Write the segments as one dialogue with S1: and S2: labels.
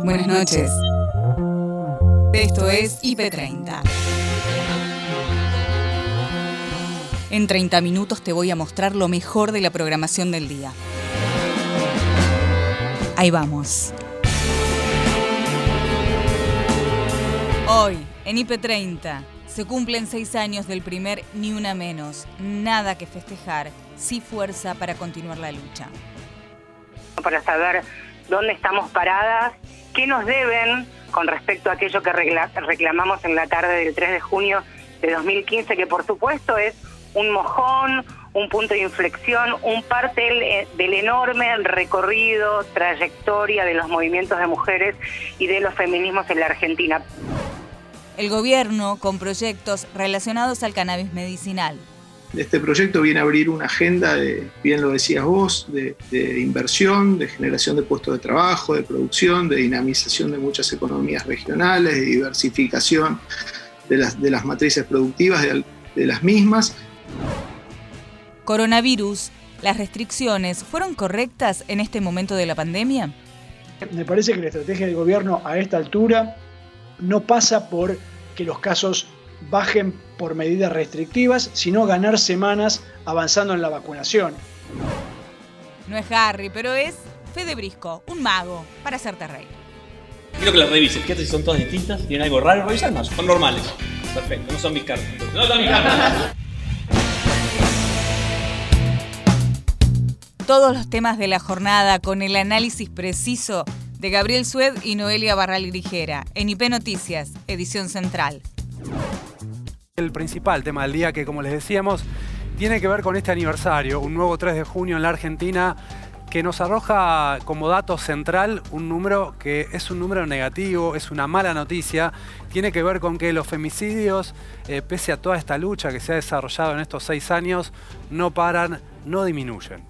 S1: Buenas noches. Esto es IP30. En 30 minutos te voy a mostrar lo mejor de la programación del día. Ahí vamos. Hoy, en IP30, se cumplen seis años del primer Ni Una Menos. Nada que festejar, sí fuerza para continuar la lucha.
S2: Para saber dónde estamos paradas, qué nos deben con respecto a aquello que reclamamos en la tarde del 3 de junio de 2015, que por supuesto es un mojón, un punto de inflexión, un parte del, enorme recorrido, trayectoria de los movimientos de mujeres y de los feminismos en la Argentina.
S1: El gobierno con proyectos relacionados al cannabis medicinal.
S3: Este proyecto viene a abrir una agenda, de, bien lo decías vos, de, inversión, de generación de puestos de trabajo, de producción, de dinamización de muchas economías regionales, de diversificación de las, de las matrices productivas de, de las mismas.
S1: Coronavirus, ¿las restricciones fueron correctas en este momento de la pandemia?
S4: Me parece que la estrategia del gobierno a esta altura no pasa por que los casos bajen por medidas restrictivas, sino ganar semanas avanzando en la vacunación.
S1: No es Harry, pero es Fede Brisco, un mago, para hacerte reír.
S5: Quiero que las revises, fíjate si son todas distintas, tienen algo raro, revisar más, son normales. Perfecto, no son mis cartas. No son mis cartas.
S1: Todos los temas de la jornada con el análisis preciso de Gabriel Sued y Noelia Barral Grigera en IP Noticias, edición central.
S6: El principal tema del día que, como les decíamos, tiene que ver con este aniversario, un nuevo 3 de junio en la Argentina, que nos arroja como dato central un número que es un número negativo, es una mala noticia, tiene que ver con que los femicidios, eh, pese a toda esta lucha que se ha desarrollado en estos seis años, no paran, no disminuyen.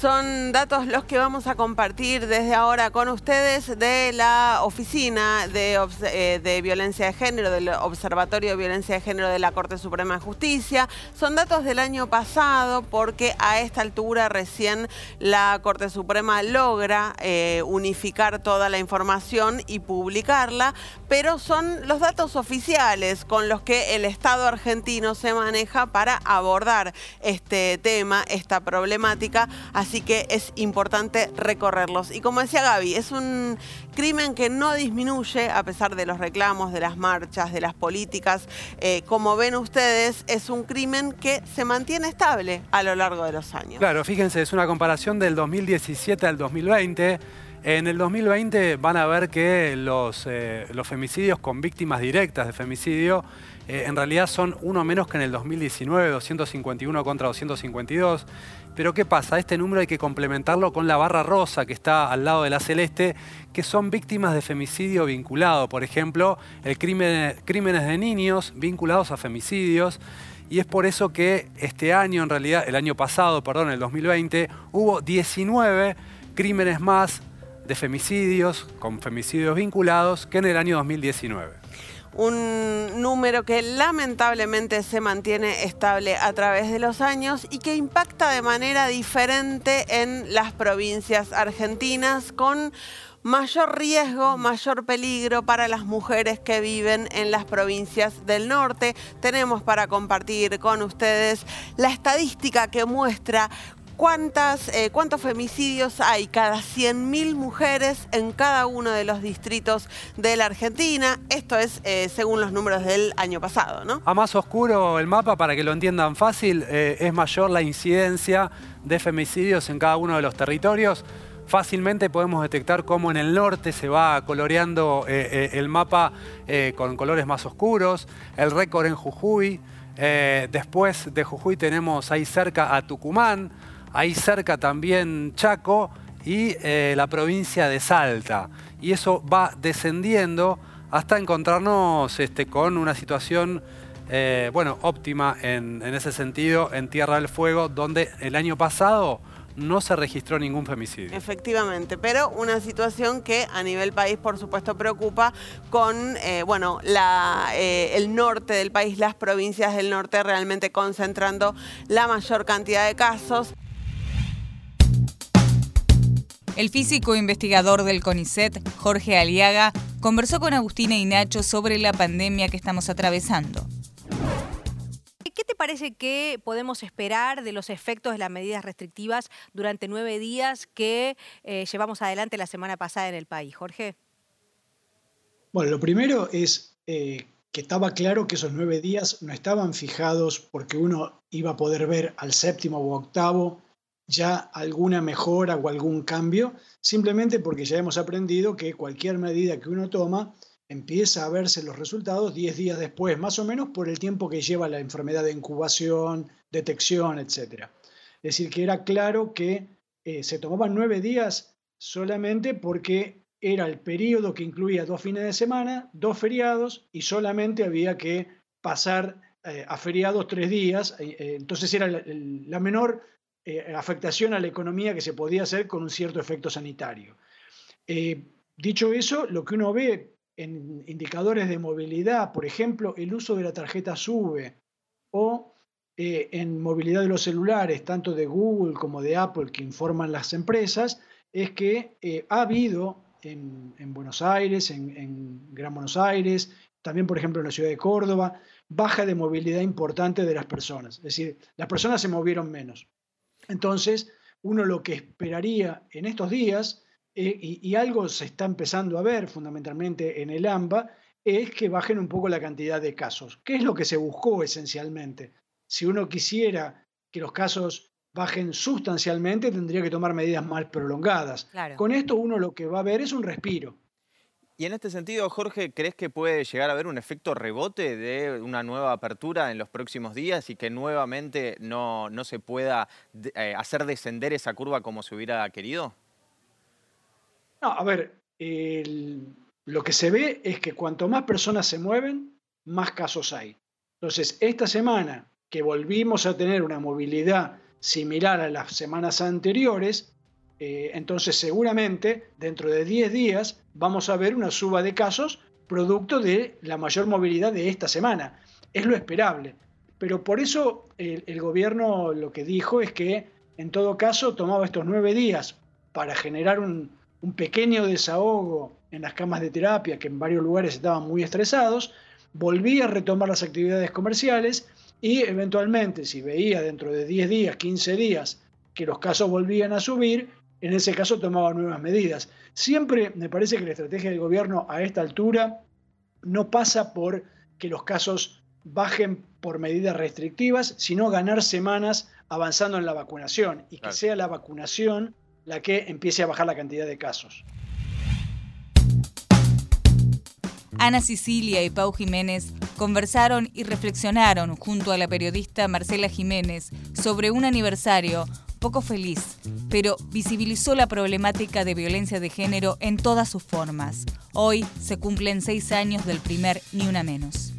S7: Son datos los que vamos a compartir desde ahora con ustedes de la Oficina de, eh, de, Violencia de Género, del Observatorio de Violencia de Género de la Corte Suprema de Justicia. Son datos del año pasado porque a esta altura recién la Corte Suprema logra eh, unificar toda la información y publicarla, pero son los datos oficiales con los que el Estado argentino se maneja para abordar este tema, esta problemática así que es importante recorrerlos. Y como decía Gaby, es un crimen que no disminuye a pesar de los reclamos, de las marchas, de las políticas. Eh, como ven ustedes, es un crimen que se mantiene estable a lo largo de los años.
S6: Claro, fíjense, es una comparación del 2017 al 2020. En el 2020 van a ver que los, eh, los femicidios con víctimas directas de femicidio eh, en realidad son uno menos que en el 2019, 251 contra 252. Pero ¿qué pasa? Este número hay que complementarlo con la barra rosa que está al lado de la celeste, que son víctimas de femicidio vinculado. Por ejemplo, el crimen, crímenes de niños vinculados a femicidios. Y es por eso que este año, en realidad, el año pasado, perdón, el 2020, hubo 19 crímenes más de femicidios, con femicidios vinculados, que en el año 2019
S7: un número que lamentablemente se mantiene estable a través de los años y que impacta de manera diferente en las provincias argentinas con mayor riesgo, mayor peligro para las mujeres que viven en las provincias del norte. Tenemos para compartir con ustedes la estadística que muestra cuántas, eh, cuántos femicidios hay cada 100.000 mujeres en cada uno de los distritos de la Argentina. Esto es eh, según los números del año pasado, ¿no?
S6: A más oscuro el mapa, para que lo entiendan fácil, eh, es mayor la incidencia de femicidios en cada uno de los territorios. Fácilmente podemos detectar cómo en el norte se va coloreando el mapa con colores más oscuros, el récord en Jujuy, después de Jujuy tenemos ahí cerca a Tucumán, ahí cerca también Chaco y eh, la provincia de Salta. Y eso va descendiendo hasta encontrarnos este, con una situación eh, bueno, óptima en, en, ese sentido en Tierra del Fuego, donde el año pasado no se registró ningún femicidio.
S7: Efectivamente, pero una situación que a nivel país, por supuesto, preocupa con, eh, bueno, la, el norte del país, las provincias del norte realmente concentrando la mayor cantidad de casos.
S1: El físico investigador del CONICET, Jorge Aliaga, conversó con Agustina y Nacho sobre la pandemia que estamos atravesando.
S8: ¿Qué te parece que podemos esperar de los efectos de las medidas restrictivas durante nueve días que eh, llevamos adelante la semana pasada en el país, Jorge?
S4: Bueno, lo primero es eh, que estaba claro que esos nueve días no estaban fijados porque uno iba a poder ver al séptimo o octavo ya alguna mejora o algún cambio, simplemente porque ya hemos aprendido que cualquier medida que uno toma empieza a verse los resultados 10 días después, más o menos por el tiempo que lleva la enfermedad de incubación, detección, etc. Es decir, que era claro que eh, se tomaban nueve días solamente porque era el periodo que incluía dos fines de semana, dos feriados y solamente había que pasar eh, a feriados tres días. Eh, entonces era la, menor afectación a la economía que se podía hacer con un cierto efecto sanitario. dicho eso, lo que uno ve en indicadores de movilidad, por ejemplo, el uso de la tarjeta SUBE o eh, en movilidad de los celulares, tanto de Google como de Apple, que informan las empresas, es que eh, ha habido en, Buenos Aires, en, en, Gran Buenos Aires, también por ejemplo en la ciudad de Córdoba, baja de movilidad importante de las personas. Es decir, las personas se movieron menos. Entonces, uno lo que esperaría en estos días eh, y, algo se está empezando a ver fundamentalmente en el AMBA, es que bajen un poco la cantidad de casos. ¿Qué es lo que se buscó esencialmente? Si uno quisiera que los casos bajen sustancialmente, tendría que tomar medidas más prolongadas. Con esto uno lo que va a ver es un respiro.
S9: Y en este sentido, Jorge, ¿crees que puede llegar a haber un efecto rebote de una nueva apertura en los próximos días y que nuevamente no, no se pueda eh, hacer descender esa curva como se hubiera querido?
S4: No, a ver, lo que se ve es que cuanto más personas se mueven, más casos hay. Entonces, esta semana que volvimos a tener una movilidad similar a las semanas anteriores, eh, entonces seguramente dentro de 10 días vamos a ver una suba de casos producto de la mayor movilidad de esta semana. Es lo esperable. Pero por eso el gobierno lo que dijo es que en todo caso tomaba estos nueve días para generar un, un pequeño desahogo en las camas de terapia, que en varios lugares estaban muy estresados, volvía a retomar las actividades comerciales y eventualmente, si veía dentro de 10 días, 15 días, que los casos volvían a subir, en ese caso tomaba nuevas medidas. Siempre me parece que la estrategia del gobierno a esta altura no pasa por que los casos bajen por medidas restrictivas, sino ganar semanas avanzando en la vacunación y que sea la vacunación la que empiece a bajar la cantidad de casos.
S1: Ana Sicilia y Pau Jiménez conversaron y reflexionaron junto a la periodista Marcela Jiménez sobre un aniversario poco feliz, pero visibilizó la problemática de violencia de género en todas sus formas. Hoy se cumplen seis años del primer Ni Una Menos.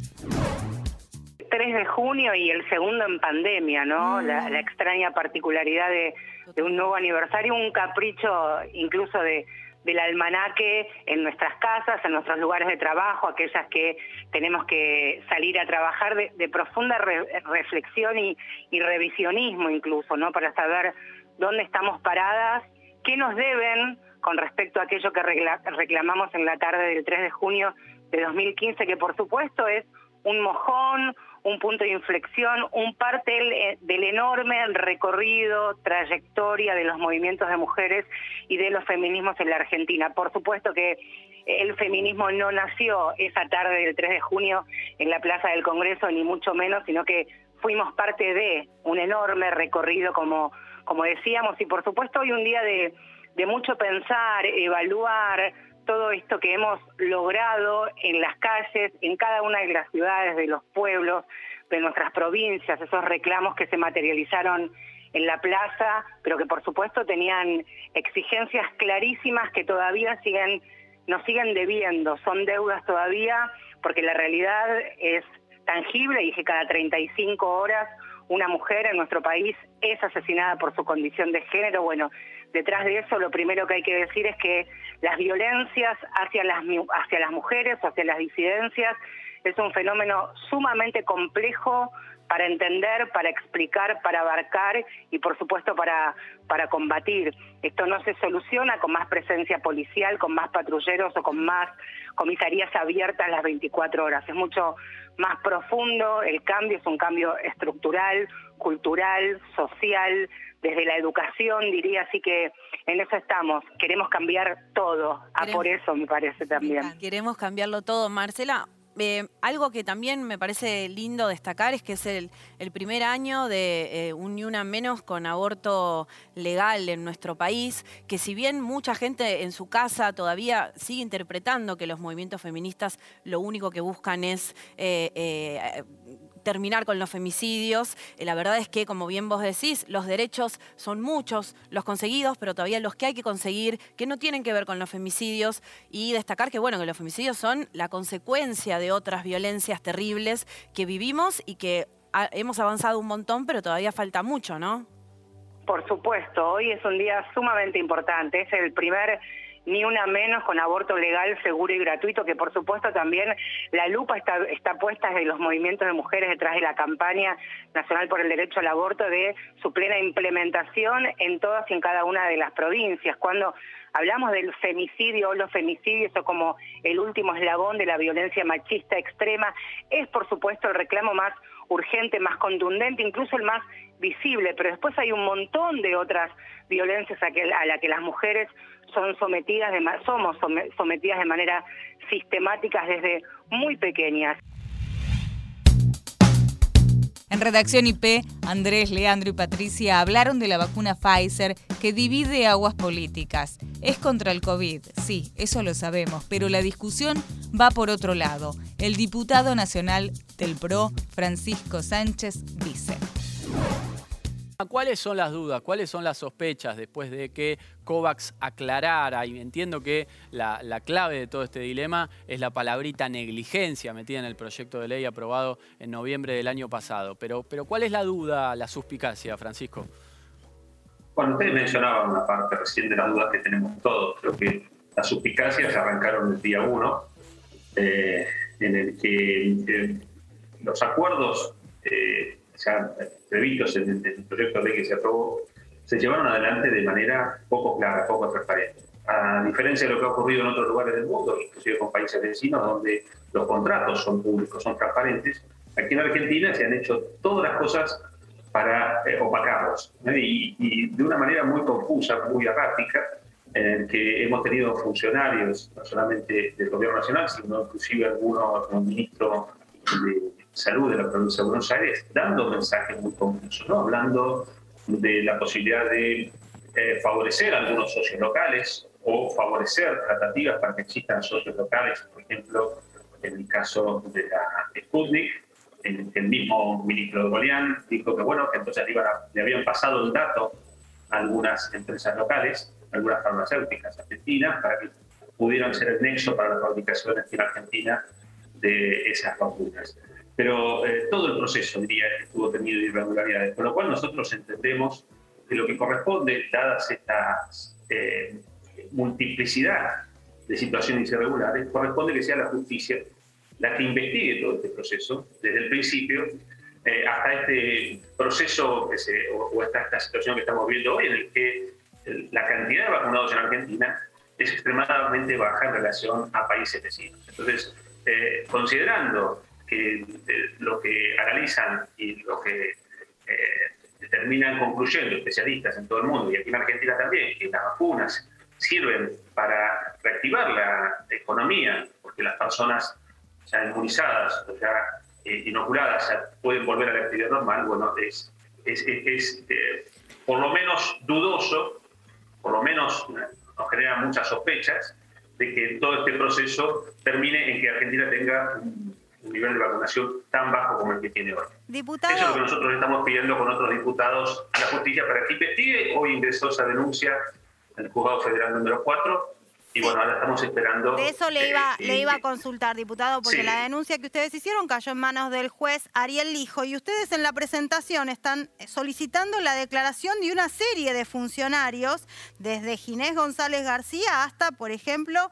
S2: 3 de junio y el segundo en pandemia, ¿no? La, la, extraña particularidad de, de un nuevo aniversario, un capricho incluso de, del almanaque en nuestras casas, en nuestros lugares de trabajo, aquellas que tenemos que salir a trabajar de, profunda reflexión y, revisionismo incluso, ¿no? Para saber dónde estamos paradas, qué nos deben con respecto a aquello que reclamamos en la tarde del 3 de junio de 2015, que por supuesto es un mojón, un punto de inflexión, un parte eh, del, enorme recorrido, trayectoria de los movimientos de mujeres y de los feminismos en la Argentina. Por supuesto que el feminismo no nació esa tarde del 3 de junio en la Plaza del Congreso, ni mucho menos, sino que fuimos parte de un enorme recorrido, como, como decíamos, y por supuesto hoy un día de, de mucho pensar, evaluar, todo esto que hemos logrado en las calles, en cada una de las ciudades, de los pueblos, de nuestras provincias, esos reclamos que se materializaron en la plaza, pero que por supuesto tenían exigencias clarísimas que todavía siguen, nos siguen debiendo, son deudas todavía, porque la realidad es tangible y que cada 35 horas una mujer en nuestro país es asesinada por su condición de género. Bueno, detrás de eso lo primero que hay que decir es que las violencias hacia las, hacia las mujeres, hacia las disidencias, es un fenómeno sumamente complejo, para entender, para explicar, para abarcar y por supuesto para, para combatir. Esto no se soluciona con más presencia policial, con más patrulleros o con más comisarías abiertas las 24 horas. Es mucho más profundo, el cambio es un cambio estructural, cultural, social, desde la educación, diría, así que en eso estamos. Queremos cambiar todo, a por eso me parece también.
S10: Queremos cambiarlo todo. Marcela, eh, algo que también me parece lindo destacar es que es el, primer año de eh, un ni una menos con aborto legal en nuestro país, que si bien mucha gente en su casa todavía sigue interpretando que los movimientos feministas lo único que buscan es eh, terminar con los femicidios. Eh, la verdad es que, como bien vos decís, los derechos son muchos, los conseguidos, pero todavía los que hay que conseguir, que no tienen que ver con los femicidios. Y destacar que, bueno, que los femicidios son la consecuencia de otras violencias terribles que vivimos y que hemos avanzado un montón, pero todavía falta mucho, ¿no?
S2: Por supuesto, hoy es un día sumamente importante. Es el primer ni una menos con aborto legal, seguro y gratuito, que por supuesto también la lupa está, está puesta desde los movimientos de mujeres detrás de la campaña nacional por el derecho al aborto de su plena implementación en todas y en cada una de las provincias. Cuando hablamos del femicidio o los femicidios o como el último eslabón de la violencia machista extrema, es por supuesto el reclamo más urgente, más contundente, incluso el más visible, pero después hay un montón de otras violencias a, que, a las que las mujeres son sometidas de, somos sometidas de manera sistemática desde muy pequeñas.
S1: En Redacción IP, Andrés, Leandro y Patricia hablaron de la vacuna Pfizer que divide aguas políticas. Es contra el COVID, sí, eso lo sabemos, pero la discusión va por otro lado. El diputado nacional del PRO, Francisco Sánchez, dice.
S11: ¿Cuáles son las dudas? ¿Cuáles son las sospechas después de que COVAX aclarara? Y entiendo que la, clave de todo este dilema es la palabrita negligencia metida en el proyecto de ley aprobado en noviembre del año pasado. Pero, pero ¿cuál es la duda, la suspicacia, Francisco?
S12: Bueno, ustedes mencionaban una parte recién de las dudas que tenemos todos. Creo que las suspicacias arrancaron el día 1, eh, en el que eh, los acuerdos eh, ya previstos en, el proyecto de ley que se aprobó, se llevaron adelante de manera poco clara, poco transparente. A diferencia de lo que ha ocurrido en otros lugares del mundo, inclusive con países vecinos, donde los contratos son públicos, son transparentes, aquí en Argentina se han hecho todas las cosas para eh, opacarlos. Y, de una manera muy confusa, muy errática, en que hemos tenido funcionarios, no solamente del gobierno nacional, sino inclusive algunos, como ministro de Salud de la provincia de Buenos Aires, dando mensajes muy confusos, ¿no? hablando de la posibilidad de eh, favorecer a algunos socios locales o favorecer tratativas para que existan socios locales, por ejemplo, en el caso de la Sputnik, el, mismo ministro de Golián dijo que bueno, que entonces le habían pasado el dato a algunas empresas locales, algunas farmacéuticas argentinas, para que pudieran ser el nexo para la fabricación en Argentina de esas vacunas pero eh, todo el proceso, diría, estuvo tenido irregularidades, con lo cual nosotros entendemos que lo que corresponde, dadas estas eh, multiplicidad de situaciones irregulares, corresponde que sea la justicia la que investigue todo este proceso, desde el principio eh, hasta este proceso que se, o, hasta esta situación que estamos viendo hoy, en el que la cantidad de vacunados en Argentina es extremadamente baja en relación a países vecinos. Entonces, considerando que lo que analizan y lo que eh, terminan concluyendo especialistas en todo el mundo y aquí en Argentina también, que las vacunas sirven para reactivar la economía, porque las personas ya inmunizadas o ya eh, inoculadas pueden volver a la actividad normal, bueno, es, es, es, eh, por lo menos dudoso, por lo menos nos genera muchas sospechas de que todo este proceso termine en que Argentina tenga un nivel de vacunación tan bajo como el que tiene hoy.
S8: Diputado...
S12: Eso es lo que nosotros estamos pidiendo con otros diputados a la justicia para que investigue. Hoy ingresó esa denuncia en el juzgado federal número 4 y bueno, ahora estamos esperando.
S13: De eso le iba, le iba a consultar, diputado, porque la denuncia que ustedes hicieron cayó en manos del juez Ariel Lijo y ustedes en la presentación están solicitando la declaración de una serie de funcionarios, desde Ginés González García hasta, por ejemplo,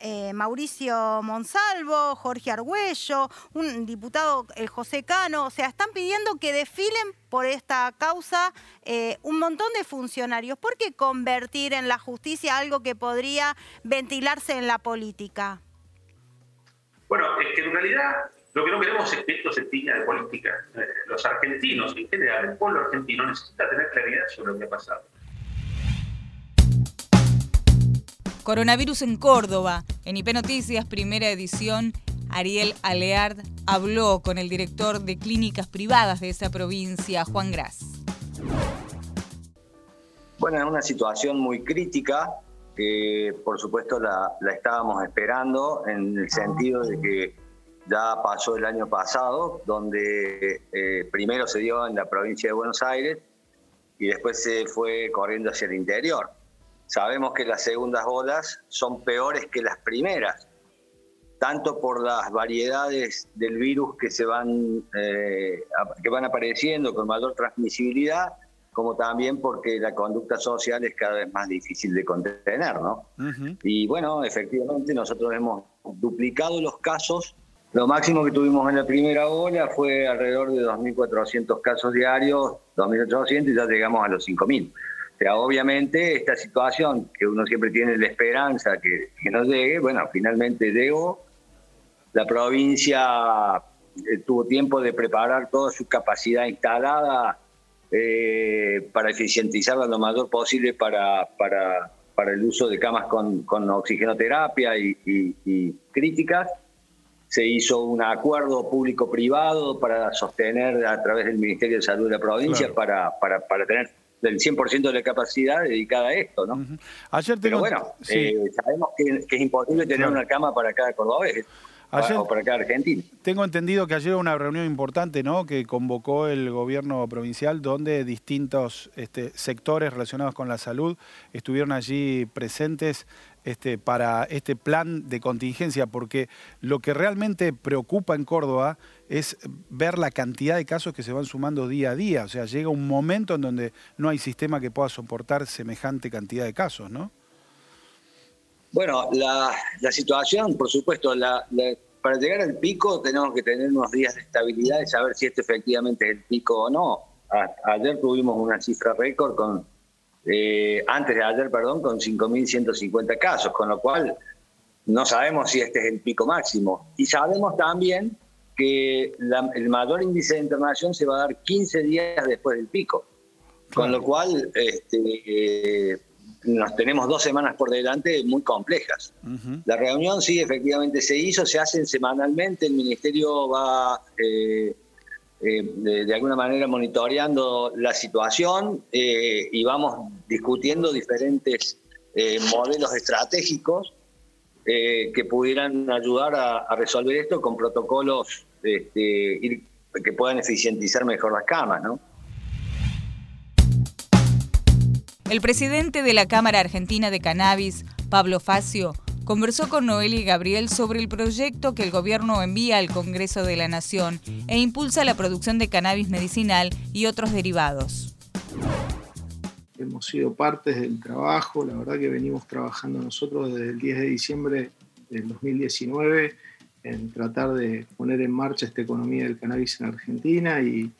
S13: eh, Mauricio Monsalvo, Jorge Argüello, un diputado, el José Cano, o sea, están pidiendo que desfilen por esta causa eh, un montón de funcionarios. ¿Por qué convertir en la justicia algo que podría ventilarse en la política?
S12: Bueno, es que en realidad lo que no queremos es que esto se tiña de política. Eh, los argentinos, en general, el pueblo argentino necesita tener claridad sobre lo que ha pasado.
S1: Coronavirus en Córdoba. En IP Noticias, primera edición, Ariel Aleard habló con el director de clínicas privadas de esa provincia, Juan Gras.
S14: Bueno, es una situación muy crítica que por supuesto la, estábamos esperando en el sentido de que ya pasó el año pasado, donde eh, primero se dio en la provincia de Buenos Aires y después se fue corriendo hacia el interior. Sabemos que las segundas olas son peores que las primeras, tanto por las variedades del virus que se van, eh, que van apareciendo con mayor transmisibilidad, como también porque la conducta social es cada vez más difícil de contener, ¿no? Y bueno, efectivamente nosotros hemos duplicado los casos. Lo máximo que tuvimos en la primera ola fue alrededor de 2.400 casos diarios, 2.800 y ya llegamos a los 5.000. O sea, obviamente esta situación que uno siempre tiene la esperanza que, que no llegue, bueno, finalmente llegó la provincia eh, tuvo tiempo de preparar toda su capacidad instalada eh, para eficientizarla lo mayor posible para, para, para el uso de camas con, con oxigenoterapia y, críticas. Se hizo un acuerdo público-privado para sostener a través del Ministerio de Salud de la provincia para, para, para tener del 100% de la capacidad dedicada a esto, ¿no? Ayer Pero bueno, eh, sabemos que, es imposible tener una cama para cada cordobés. Ayer, para acá Argentina.
S15: Tengo entendido que ayer hubo una reunión importante ¿no? que convocó el gobierno provincial donde distintos este, sectores relacionados con la salud estuvieron allí presentes este, para este plan de contingencia, porque lo que realmente preocupa en Córdoba es ver la cantidad de casos que se van sumando día a día. O sea, llega un momento en donde no hay sistema que pueda soportar semejante cantidad de casos, ¿no?
S14: Bueno, la, situación, por supuesto, para llegar al pico tenemos que tener unos días de estabilidad y saber si esto efectivamente es el pico o no. ayer tuvimos una cifra récord con, eh, antes de ayer, perdón, con 5.150 casos, con lo cual no sabemos si este es el pico máximo. Y sabemos también que el mayor índice de internación se va a dar 15 días después del pico. Con lo cual, este, eh, nos tenemos dos semanas por delante muy complejas. La reunión sí, efectivamente se hizo, se hacen semanalmente, el Ministerio va eh, eh, de, alguna manera monitoreando la situación eh, y vamos discutiendo diferentes modelos estratégicos que pudieran ayudar a, resolver esto con protocolos este, que puedan eficientizar mejor las camas, ¿no?
S1: El presidente de la Cámara Argentina de Cannabis, Pablo Facio, conversó con Noelia Gabriel sobre el proyecto que el gobierno envía al Congreso de la Nación e impulsa la producción de cannabis medicinal y otros derivados.
S3: Hemos sido parte del trabajo, la verdad que venimos trabajando nosotros desde el 10 de diciembre del 2019 en tratar de poner en marcha esta economía del cannabis en Argentina y,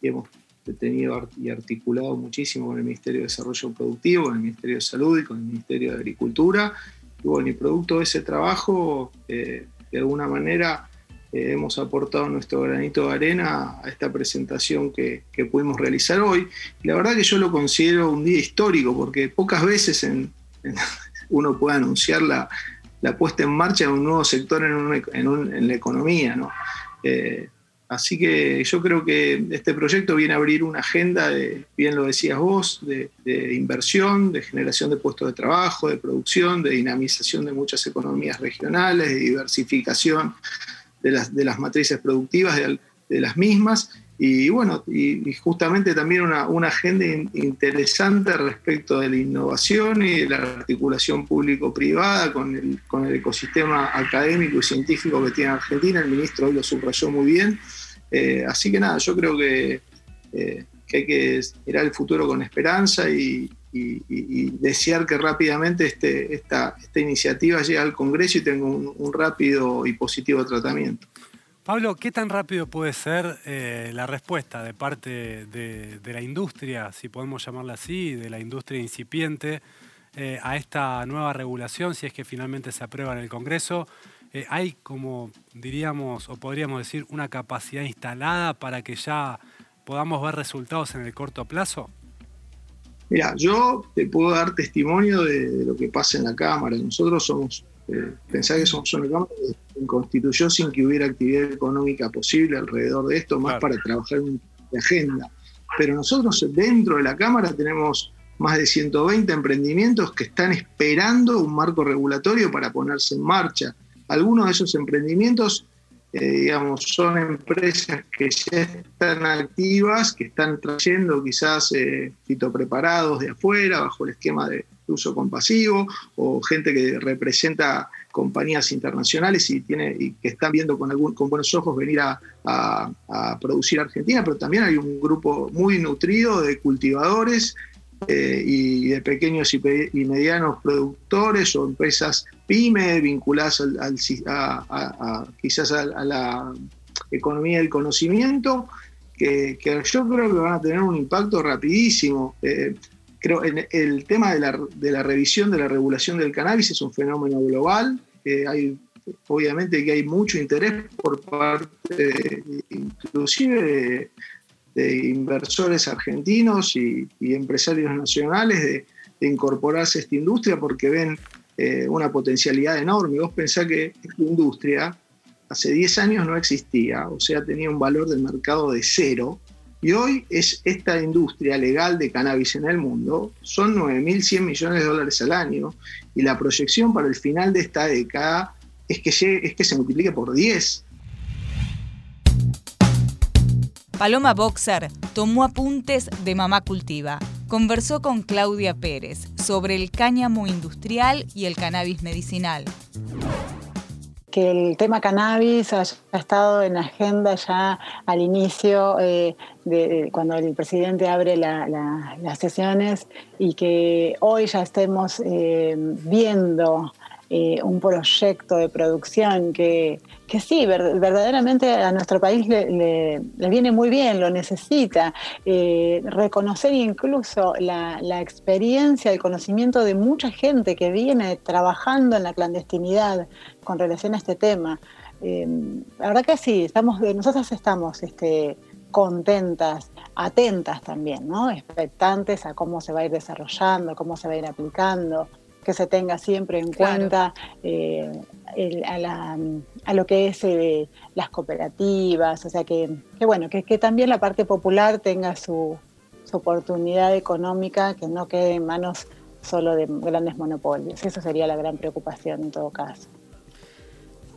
S3: y hemos tenido y articulado muchísimo con el Ministerio de Desarrollo Productivo, con el Ministerio de Salud y con el Ministerio de Agricultura. Y bueno, y producto de ese trabajo, eh, de alguna manera eh, hemos aportado nuestro granito de arena a esta presentación que, que, pudimos realizar hoy. Y la verdad que yo lo considero un día histórico, porque pocas veces en, uno puede anunciar la, la, puesta en marcha de un nuevo sector en, en, en la economía. ¿no? Eh, Así que yo creo que este proyecto viene a abrir una agenda, de, bien lo decías vos, de, inversión, de generación de puestos de trabajo, de producción, de dinamización de muchas economías regionales, de diversificación de las, matrices productivas de, las mismas y bueno, y, justamente también una, agenda interesante respecto de la innovación y la articulación público-privada con el, con el ecosistema académico y científico que tiene Argentina. El ministro hoy lo subrayó muy bien. Eh, así que nada, yo creo que, eh, que, hay que mirar el futuro con esperanza y, desear que rápidamente este, esta, esta, iniciativa llegue al Congreso y tenga un rápido y positivo tratamiento.
S6: Pablo, ¿qué tan rápido puede ser eh, la respuesta de parte de, la industria, si podemos llamarla así, de la industria incipiente, a esta nueva regulación, si es que finalmente se aprueba en el Congreso? Eh, ¿Hay, como diríamos o podríamos decir, una capacidad instalada para que ya podamos ver resultados en el corto plazo?
S3: Mira, yo te puedo dar testimonio de, lo que pasa en la Cámara. Nosotros somos, eh, pensá que somos una Cámara que constituyó sin que hubiera actividad económica posible alrededor de esto, más para trabajar en una agenda. Pero nosotros dentro de la Cámara tenemos más de 120 emprendimientos que están esperando un marco regulatorio para ponerse en marcha. Algunos de esos emprendimientos eh, digamos, son empresas que ya están activas, que están trayendo quizás eh, fitopreparados de afuera bajo el esquema de uso compasivo, o gente que representa compañías internacionales y, tiene, que están viendo con, algún, con buenos ojos venir a, a, producir Argentina, pero también hay un grupo muy nutrido de cultivadores eh, y de pequeños y, medianos productores o empresas pyme vinculadas al, a, quizás a, la economía del conocimiento, que, yo creo que van a tener un impacto rapidísimo. Eh, creo en el tema de la, de la, revisión de la regulación del cannabis es un fenómeno global. Hay, obviamente que hay mucho interés por parte inclusive de, inversores argentinos y, empresarios nacionales de, incorporarse a esta industria porque ven eh, una potencialidad enorme. Vos pensás que esta industria hace 10 años no existía, o sea, tenía un valor del mercado de cero, y hoy es esta industria legal de cannabis en el mundo, son 9.100 millones de dólares al año, y la proyección para el final de esta década es que, es que se multiplique por 10.
S1: Paloma Boxer tomó apuntes de Mamá Cultiva. Conversó con Claudia Pérez sobre el cáñamo industrial y el cannabis medicinal.
S16: Que el tema cannabis haya estado en agenda ya al inicio, eh, de, cuando el presidente abre las sesiones, y que hoy ya estemos eh, viendo eh, un proyecto de producción que, que sí, verdaderamente a nuestro país le, viene muy bien, lo necesita. Eh, reconocer incluso la, experiencia, el conocimiento de mucha gente que viene trabajando en la clandestinidad con relación a este tema. Eh, la verdad que sí, estamos, nosotros estamos este, contentas, atentas también, ¿no? expectantes a cómo se va a ir desarrollando, cómo se va a ir aplicando que se tenga siempre en cuenta eh, a, lo que es eh, las cooperativas, o sea que, bueno, que, también la parte popular tenga su, su, oportunidad económica, que no quede en manos solo de grandes monopolios. Eso sería la gran preocupación en todo caso.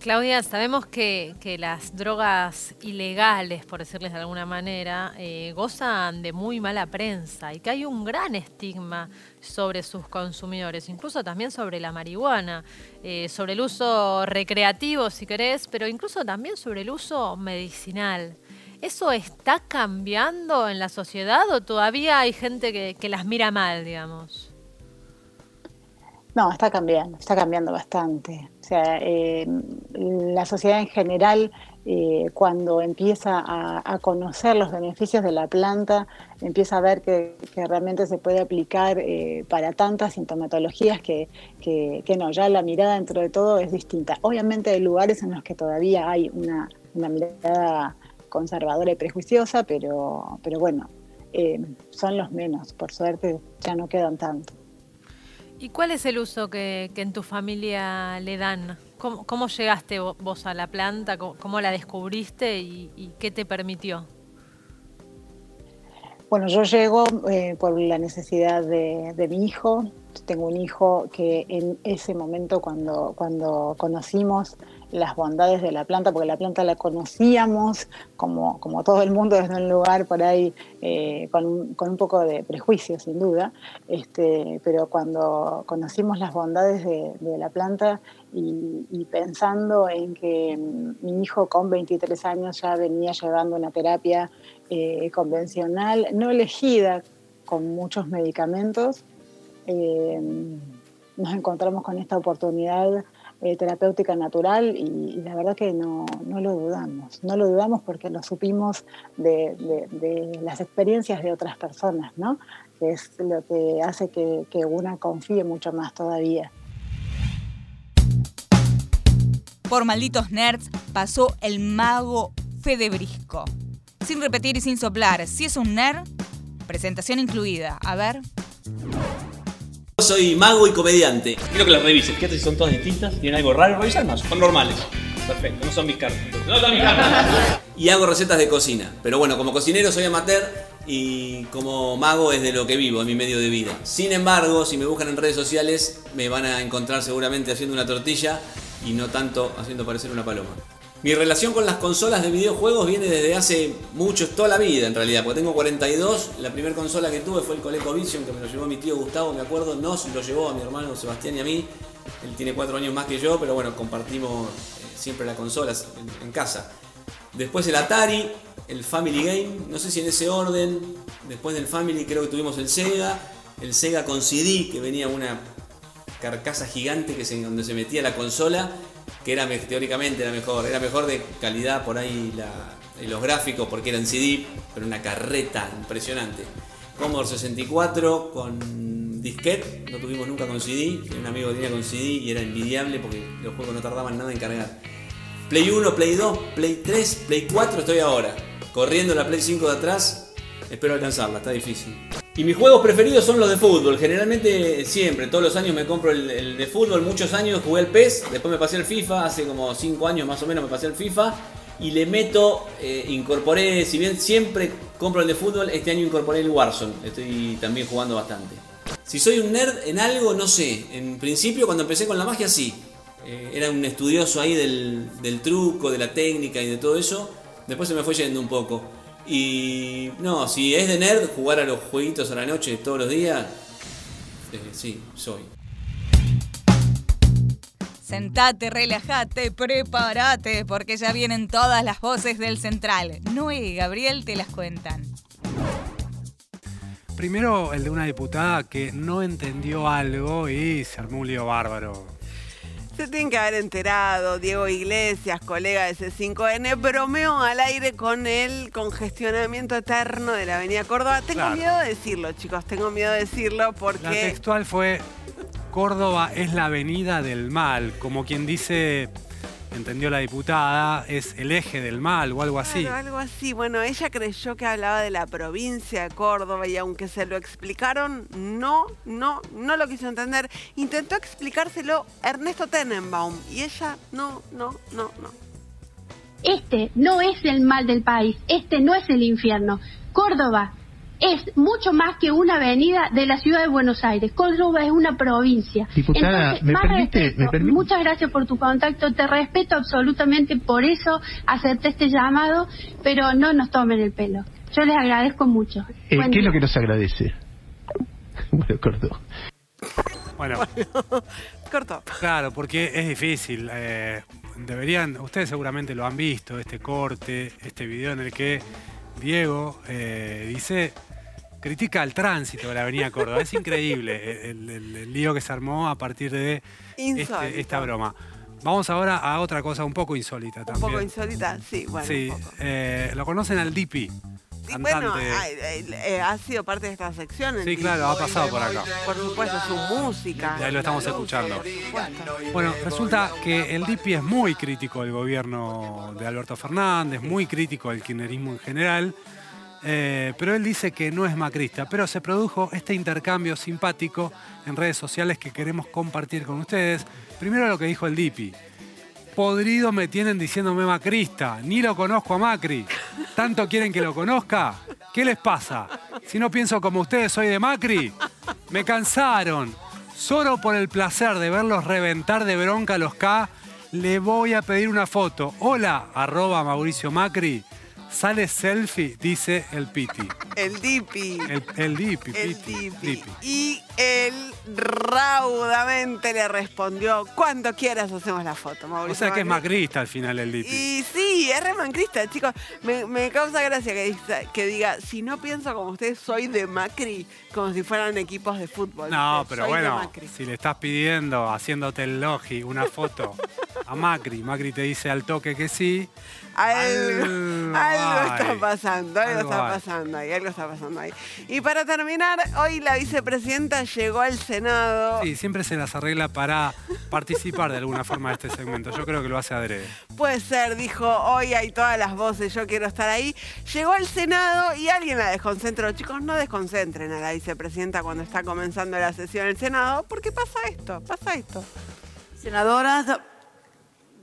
S8: Claudia, sabemos que, las drogas ilegales, por decirles de alguna manera, eh, gozan de muy mala prensa y que hay un gran estigma sobre sus consumidores, incluso también sobre la marihuana, eh, sobre el uso recreativo, si querés, pero incluso también sobre el uso medicinal. ¿Eso está cambiando en la sociedad o todavía hay gente que, que las mira mal, digamos?
S16: No, está cambiando, está cambiando bastante. O sea, eh, la sociedad en general, eh, cuando empieza a, conocer los beneficios de la planta, empieza a ver que, realmente se puede aplicar eh, para tantas sintomatologías que, no, ya la mirada dentro de todo es distinta. Obviamente hay lugares en los que todavía hay una, mirada conservadora y prejuiciosa, pero, pero bueno, son los menos, por suerte ya no quedan tanto.
S8: ¿Y cuál es el uso que, en tu familia le dan? ¿Cómo, llegaste vos a la planta? ¿Cómo, la descubriste y, qué te permitió?
S16: Bueno, yo llego eh, por la necesidad de, de, mi hijo. Tengo un hijo que en ese momento cuando, cuando conocimos las bondades de la planta, porque la planta la conocíamos como, como todo el mundo desde un lugar por ahí eh, con, un, con, un, poco de prejuicio, sin duda, este, pero cuando conocimos las bondades de, la planta y, pensando en que mi hijo con 23 años ya venía llevando una terapia eh, convencional, no elegida, con muchos medicamentos, eh, nos encontramos con esta oportunidad eh, terapéutica natural y, la verdad que no, no, lo dudamos, no lo dudamos porque lo supimos de, de, las experiencias de otras personas, ¿no? que es lo que hace que, que una confíe mucho más todavía.
S1: Por malditos nerds pasó el mago Fede Brisco. Sin repetir y sin soplar, si es un nerd, presentación incluida. A ver.
S5: Soy mago y comediante. Quiero que las revises. Fíjate si son todas distintas. ¿Tienen algo raro? Revisar más. Son normales. Perfecto, no son mis cartas. No son mis cartas. y hago recetas de cocina. Pero bueno, como cocinero soy amateur y como mago es de lo que vivo, es mi medio de vida. Sin embargo, si me buscan en redes sociales, me van a encontrar seguramente haciendo una tortilla y no tanto haciendo parecer una paloma. Mi relación con las consolas de videojuegos viene desde hace mucho, toda la vida en realidad, porque tengo 42. La primera consola que tuve fue el ColecoVision, que me lo llevó mi tío Gustavo, me acuerdo. Nos lo llevó a mi hermano Sebastián y a mí. Él tiene 4 años más que yo, pero bueno, compartimos siempre las consolas en, casa. Después el Atari, el Family Game, no sé si en ese orden. Después del Family creo que tuvimos el Sega. El Sega con CD, que venía una carcasa gigante que donde se metía la consola que era teóricamente era mejor, era mejor de calidad por ahí los gráficos porque eran CD, pero una carreta impresionante. Commodore 64 con disquete, no tuvimos nunca con CD, un amigo tenía con CD y era envidiable porque los juegos no tardaban nada en cargar. Play 1, Play 2, Play 3, Play 4 estoy ahora, corriendo la Play 5 de atrás, espero alcanzarla, está difícil. Y mis juegos preferidos son los de fútbol. Generalmente siempre, todos los años me compro el, de fútbol. Muchos años jugué el PES, después me pasé el FIFA, hace como 5 años más o menos me pasé el FIFA. Y le meto, eh, incorporé, si bien siempre compro el de fútbol, este año incorporé el Warzone. Estoy también jugando bastante. Si soy un nerd en algo, no sé. En principio cuando empecé con la magia sí. Eh, era un estudioso ahí del, del truco, de la técnica y de todo eso. Después se me fue yendo un poco. Y no, si es de nerd, jugar a los jueguitos a la noche todos los días, eh, sí, soy.
S1: Sentate, relájate, prepárate, porque ya vienen todas las voces del central. Noé y Gabriel te las cuentan.
S6: Primero el de una diputada que no entendió algo y se armó un lío bárbaro.
S7: Se tienen que haber enterado, Diego Iglesias, colega de C5N, bromeó al aire con el congestionamiento eterno de la Avenida Córdoba. Tengo claro. miedo de decirlo, chicos, tengo miedo de decirlo porque...
S6: La textual fue, Córdoba es la avenida del mal, como quien dice, entendió la diputada, es el eje del mal o algo así.
S7: Claro, algo así. Bueno, ella creyó que hablaba de la provincia de Córdoba y aunque se lo explicaron, no, no, no lo quiso entender. Intentó explicárselo Ernesto Tenenbaum y ella no, no, no, no.
S17: Este no es el mal del país, este no es el infierno. Córdoba es mucho más que una avenida de la ciudad de Buenos Aires. Córdoba es una provincia.
S18: Diputada,
S17: Entonces,
S18: ¿me, permite,
S17: respeto.
S18: ¿me permite?
S17: Muchas gracias por tu contacto, te respeto absolutamente, por eso acepté este llamado, pero no nos tomen el pelo. Yo les agradezco mucho.
S18: Eh, ¿Qué es lo que nos agradece? bueno, cortó.
S6: Bueno,
S7: Cortó.
S6: claro, porque es difícil. eh, deberían, ustedes seguramente lo han visto, este corte, este video en el que Diego eh, dice, critica el tránsito de la Avenida Córdoba. Es increíble el, el- el lío que se armó a partir de este- esta broma. Vamos ahora a otra cosa un poco insólita
S7: Un
S6: también.
S7: poco insólita, sí, bueno.
S6: sí,
S7: un poco.
S6: eh, lo conocen al Dipi,
S7: Y bueno, ay, eh, ha sido parte de esta sección.
S6: Sí, claro, ha pasado por acá.
S7: Por supuesto, su música.
S6: Y ahí lo estamos escuchando. Bueno, resulta que el DIPI es muy crítico del gobierno de Alberto Fernández, muy crítico del kirchnerismo en general, eh, pero él dice que no es macrista. Pero se produjo este intercambio simpático en redes sociales que queremos compartir con ustedes. Primero lo que dijo el DIPI. Podrido me tienen diciéndome macrista, ni lo conozco a Macri. ¿Tanto quieren que lo conozca? ¿Qué les pasa? Si no pienso como ustedes, soy de Macri. Me cansaron. Solo por el placer de verlos reventar de bronca a los K, le voy a pedir una foto. Hola, arroba Mauricio Macri. Sale selfie, dice el Piti.
S7: El Dipi.
S6: El, el Dipi,
S7: El Dipi.
S6: Dipi.
S7: Y él raudamente le respondió, cuando quieras hacemos la foto, Mauricio.
S6: O sea que es
S7: Macri".
S6: macrista al final el Dipi.
S7: Y sí, es remancrista, chicos. Me, me causa gracia que, diga- que diga, si no pienso como ustedes, soy de Macri, como si fueran equipos de fútbol.
S6: No,
S7: Dice,
S6: pero
S7: "Soy de
S6: bueno,
S7: Macri".
S6: si le estás pidiendo, haciéndote el logi, una foto a Macri, Macri te dice al toque que sí.
S7: Algo, algo está pasando, algo,
S6: Algo
S7: está pasando ahí, está pasando ahí. Y para terminar, hoy la vicepresidenta llegó al Senado.
S6: Sí, siempre se las arregla para participar de alguna forma de este segmento. Yo creo que lo hace adrede.
S7: Puede ser, dijo, hoy hay todas las voces, yo quiero estar ahí. Llegó al Senado y alguien la desconcentró. Chicos, no desconcentren a la vicepresidenta cuando está comenzando la sesión del Senado, porque pasa esto, pasa esto.
S19: Senadoras, da-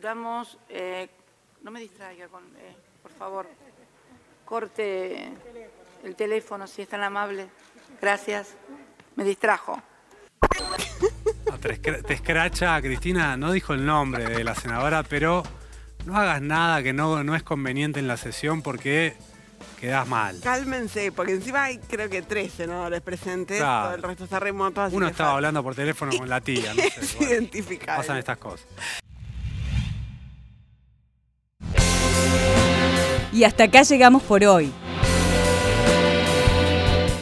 S19: damos, eh, no me distraiga, con, eh, por favor, corte el teléfono si es tan amable. Gracias. Me distrajo.
S6: Ah, Te, escra- te escracha, Cristina, no dijo el nombre de la senadora, pero no hagas nada que no, no es conveniente en la sesión porque quedás mal.
S7: Cálmense, porque encima hay creo que tres senadores presentes,
S6: Claro.
S7: todo el resto está remoto, así
S6: Uno estaba hablando por teléfono con la tía, no sé.
S7: es
S6: bueno, pasan estas cosas.
S1: Y hasta acá llegamos por hoy.